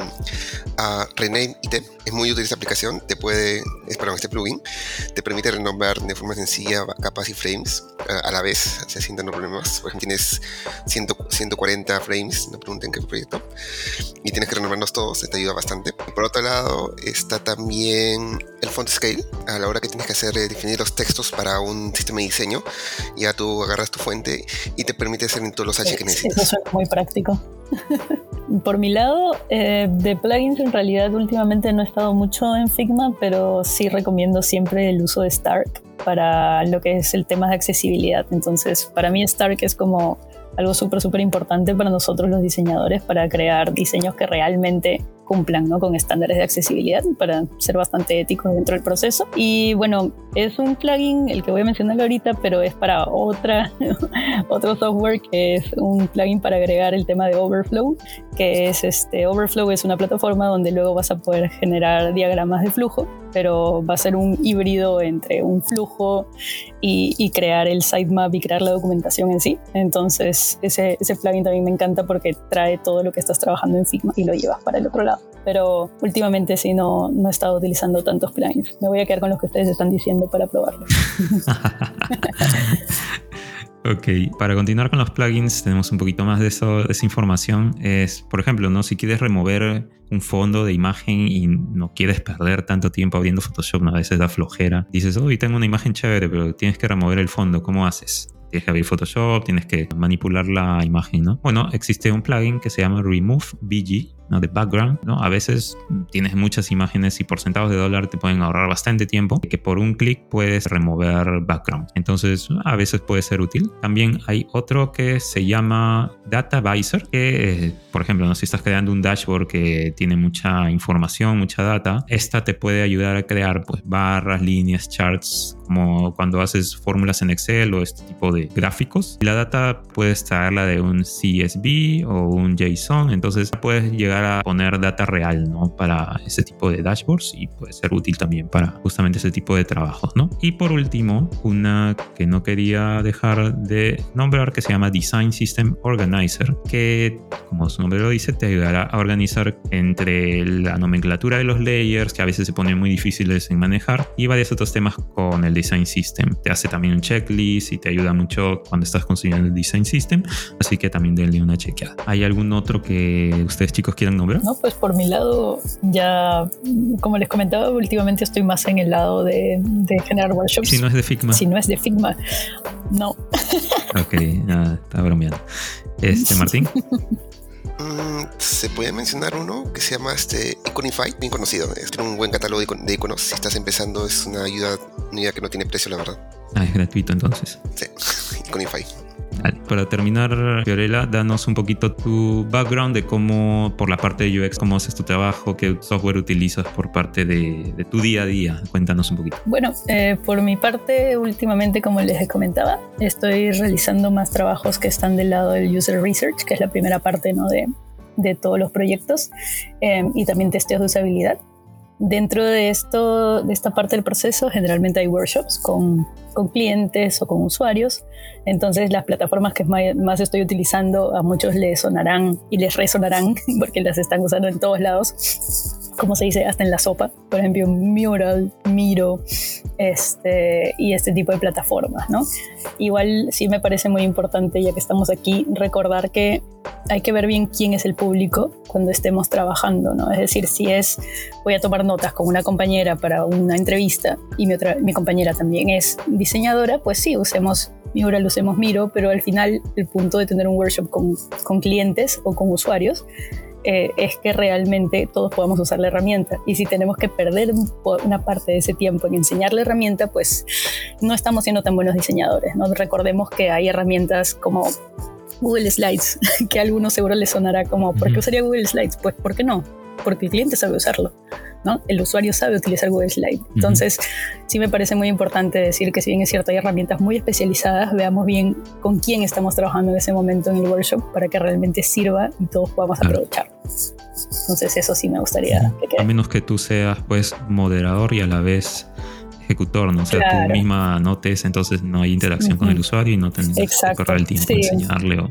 a Rename IT. Es muy útil esta aplicación. Te puede, es perdón, este plugin te permite renombrar de forma sencilla capas y frames a, a la vez, así sin tener problemas. Por ejemplo, tienes 100 140 frames, no pregunten qué proyecto, y tienes que renombrarlos todos. Te ayuda bastante. Por otro lado, está también el font scale. A la hora que tienes que hacer eh, definir los textos para un sistema de diseño, ya tú agarras tu fuente y te permite hacer en todos los H que Eso necesitas. suena muy práctico. Por mi lado, eh, de plugins en realidad últimamente no he estado mucho en Figma, pero sí recomiendo siempre el uso de Stark para lo que es el tema de accesibilidad. Entonces, para mí Stark es como algo súper, súper importante para nosotros los diseñadores para crear diseños que realmente cumplan ¿no? con estándares de accesibilidad para ser bastante éticos dentro del proceso. Y bueno, es un plugin, el que voy a mencionar ahorita, pero es para otra, otro software que es un plugin para agregar el tema de Overflow, que es este Overflow es una plataforma donde luego vas a poder generar diagramas de flujo, pero va a ser un híbrido entre un flujo y, y crear el sitemap y crear la documentación en sí. Entonces, ese, ese plugin también me encanta porque trae todo lo que estás trabajando en Figma y lo llevas para el otro lado. Pero últimamente sí no, no he estado utilizando tantos plugins. Me voy a quedar con los que ustedes están diciendo para probarlo. Ok, para continuar con los plugins, tenemos un poquito más de, eso, de esa información. Es, por ejemplo, ¿no? si quieres remover un fondo de imagen y no quieres perder tanto tiempo abriendo Photoshop, ¿no? a veces da flojera. Dices, hoy tengo una imagen chévere, pero tienes que remover el fondo. ¿Cómo haces? Tienes que abrir Photoshop, tienes que manipular la imagen, ¿no? Bueno, existe un plugin que se llama Remove BG, ¿no? de background, ¿no? A veces tienes muchas imágenes y por centavos de dólar te pueden ahorrar bastante tiempo, que por un clic puedes remover background. Entonces, a veces puede ser útil. También hay otro que se llama Data Visor, que, eh, por ejemplo, ¿no? si estás creando un dashboard que tiene mucha información, mucha data, esta te puede ayudar a crear pues, barras, líneas, charts, como cuando haces fórmulas en Excel o este tipo de gráficos. La data puedes traerla de un CSV o un JSON, entonces puedes llegar llegar a poner data real, ¿no? Para ese tipo de dashboards y puede ser útil también para justamente ese tipo de trabajos, ¿no? Y por último, una que no quería dejar de nombrar que se llama Design System Organizer, que como su nombre lo dice, te ayudará a organizar entre la nomenclatura de los layers, que a veces se ponen muy difíciles en manejar, y varios otros temas con el Design System. Te hace también un checklist y te ayuda mucho cuando estás construyendo el Design System, así que también denle una chequeada. ¿Hay algún otro que ustedes chicos quieran nombrar? No, pues por mi lado, ya, como les comentaba, últimamente estoy más en el lado de, generar workshops. Si no es de Figma. Si no es de Figma, no. ok, nada, está bromeando. Este, Martín. Mm, se puede mencionar uno que se llama este Iconify, bien conocido. Tiene un buen catálogo de iconos. Si estás empezando, es una ayuda, una ayuda que no tiene precio, la verdad. Ah, es gratuito entonces. Sí, Iconify. Para terminar, Fiorella, danos un poquito tu background de cómo, por la parte de UX, cómo haces tu trabajo, qué software utilizas por parte de, tu día a día. Cuéntanos un poquito. Bueno, eh, por mi parte, últimamente, como les comentaba, estoy realizando más trabajos que están del lado del user research, que es la primera parte ¿no? de, de todos los proyectos, eh, y también testeos de usabilidad. Dentro de, esto, de esta parte del proceso, generalmente hay workshops con, con clientes o con usuarios. Entonces, las plataformas que más estoy utilizando a muchos les sonarán y les resonarán porque las están usando en todos lados como se dice, hasta en la sopa, por ejemplo, Mural, Miro, este, y este tipo de plataformas, ¿no? Igual sí me parece muy importante, ya que estamos aquí, recordar que hay que ver bien quién es el público cuando estemos trabajando, ¿no? Es decir, si es, voy a tomar notas con una compañera para una entrevista y mi, otra, mi compañera también es diseñadora, pues sí, usemos Mural, usemos Miro, pero al final el punto de tener un workshop con, con clientes o con usuarios eh, es que realmente todos podamos usar la herramienta. Y si tenemos que perder una parte de ese tiempo en enseñar la herramienta, pues no estamos siendo tan buenos diseñadores. ¿no? Recordemos que hay herramientas como Google Slides, que a algunos seguro les sonará como, ¿por qué usaría Google Slides? Pues, ¿por qué no? Porque el cliente sabe usarlo. ¿no? El usuario sabe utilizar Google Slide. Entonces, sí me parece muy importante decir que si bien es cierto, hay herramientas muy especializadas, veamos bien con quién estamos trabajando en ese momento en el workshop para que realmente sirva y todos podamos aprovechar. Entonces, eso sí me gustaría que quede. A menos que tú seas, pues, moderador y a la vez ejecutor, ¿no? O sea, tú misma anotes, entonces no hay interacción con el usuario y no tienes que correr el tiempo enseñarle o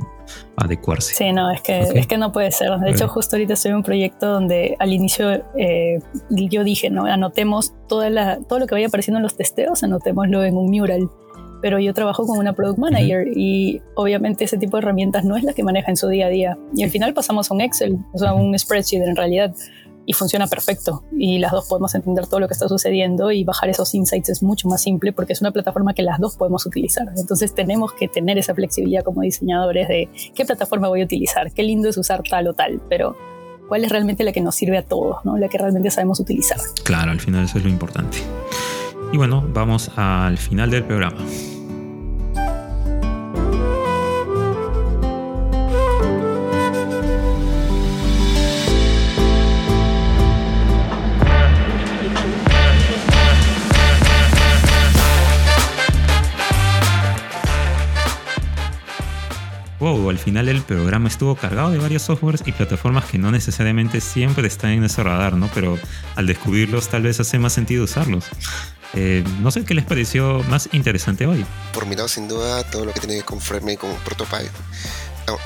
adecuarse. Sí, no, es que, es que no puede ser. De hecho, justo ahorita estoy en un proyecto donde al inicio eh, yo dije, ¿no? Anotemos toda la, todo lo que vaya apareciendo en los testeos, anotémoslo en un mural. Pero yo trabajo con una product manager y obviamente ese tipo de herramientas no es la que maneja en su día a día. Y al final pasamos a un Excel, o sea, un spreadsheet en realidad y funciona perfecto. Y las dos podemos entender todo lo que está sucediendo y bajar esos insights es mucho más simple porque es una plataforma que las dos podemos utilizar. Entonces tenemos que tener esa flexibilidad como diseñadores de qué plataforma voy a utilizar, qué lindo es usar tal o tal, pero cuál es realmente la que nos sirve a todos, ¿no? la que realmente sabemos utilizar. Claro, al final eso es lo importante. Y bueno, vamos al final del programa. Wow, al final el programa estuvo cargado de varios softwares y plataformas que no necesariamente siempre están en ese radar, ¿no? Pero al descubrirlos tal vez hace más sentido usarlos. Eh, no sé qué les pareció más interesante hoy. Por mi lado, sin duda, todo lo que tiene que ver con Frame y con Protopy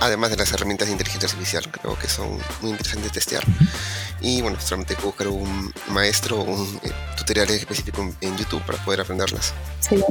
además de las herramientas de inteligencia artificial, creo que son muy interesantes de testear. Y bueno, solamente hay que buscar un maestro o un eh, tutorial específico en, YouTube para poder aprenderlas.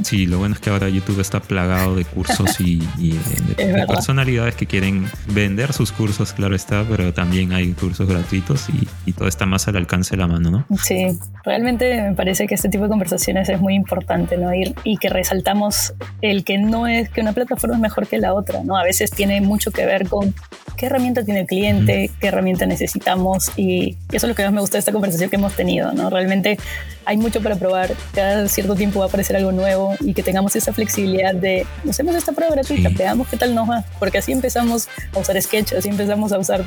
Sí. lo bueno es que ahora YouTube está plagado de cursos y, eh, de, personalidades que quieren vender sus cursos, claro está, pero también hay cursos gratuitos y, todo está más al alcance de la mano, ¿no? Sí, realmente me parece que este tipo de conversaciones es muy importante, ¿no? Ir, y que resaltamos el que no es que una plataforma es mejor que la otra, ¿no? A veces tiene mucho que ver con qué herramienta tiene el cliente, qué herramienta necesitamos y eso es lo que más me gusta de esta conversación que hemos tenido, ¿no? Realmente hay mucho para probar, cada cierto tiempo va a aparecer algo nuevo y que tengamos esa flexibilidad de usemos esta prueba gratuita, veamos qué tal nos va, porque así empezamos a usar Sketch, así empezamos a usar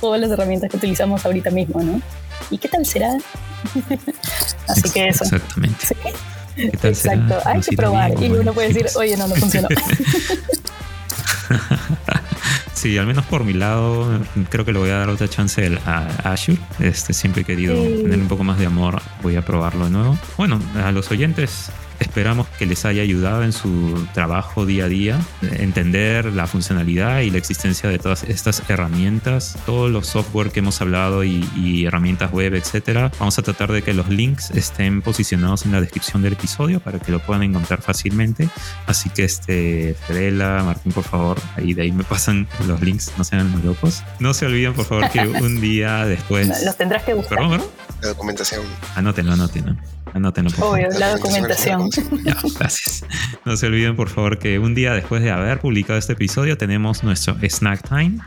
todas las herramientas que utilizamos ahorita mismo, ¿no? ¿Y qué tal será? así que eso. Exactamente. Exacto, hay que probar y uno puede decir, oye, no, no funcionó. Sí, al menos por mi lado, creo que le voy a dar otra chance a Azure. Este, siempre he querido tener un poco más de amor. Voy a probarlo de nuevo. Bueno, a los oyentes, Esperamos que les haya ayudado en su trabajo día a día, entender la funcionalidad y la existencia de todas estas herramientas, todos los software que hemos hablado y, herramientas web, etcétera. Vamos a tratar de que los links estén posicionados en la descripción del episodio para que lo puedan encontrar fácilmente. Así que, este, Fedela, Martín, por favor, ahí de ahí me pasan los links, no sean muy locos. No se olviden, por favor, que un día después. Los tendrás que buscar. ¿Perdón, La documentación. Anótenlo, anótenlo. Anótenlo, por Obvio, la documentación. Ya, gracias. No se olviden, por favor, que un día después de haber publicado este episodio tenemos nuestro Snack Time,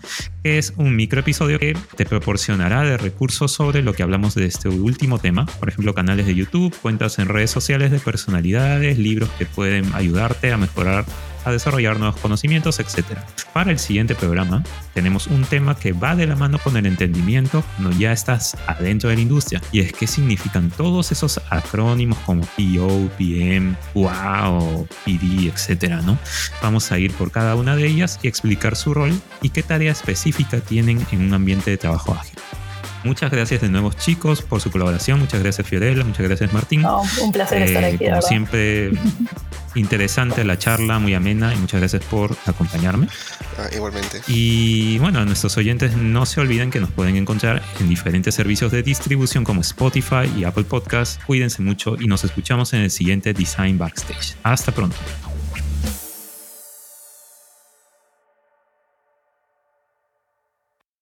que es un micro episodio que te proporcionará de recursos sobre lo que hablamos de este último tema. Por ejemplo, canales de YouTube, cuentas en redes sociales de personalidades, libros que pueden ayudarte a mejorar a desarrollar nuevos conocimientos, etc. Para el siguiente programa tenemos un tema que va de la mano con el entendimiento cuando ya estás adentro de la industria y es qué significan todos esos acrónimos como PO, PM, WOW, PD, etc. ¿no? Vamos a ir por cada una de ellas y explicar su rol y qué tarea específica tienen en un ambiente de trabajo ágil. Muchas gracias de nuevo chicos por su colaboración. Muchas gracias Fiorella, muchas gracias Martín. un placer estar aquí. Como siempre, interesante la charla, muy amena y muchas gracias por acompañarme. Ah, igualmente. Y bueno, a nuestros oyentes no se olviden que nos pueden encontrar en diferentes servicios de distribución como Spotify y Apple Podcasts. Cuídense mucho y nos escuchamos en el siguiente Design Backstage. Hasta pronto.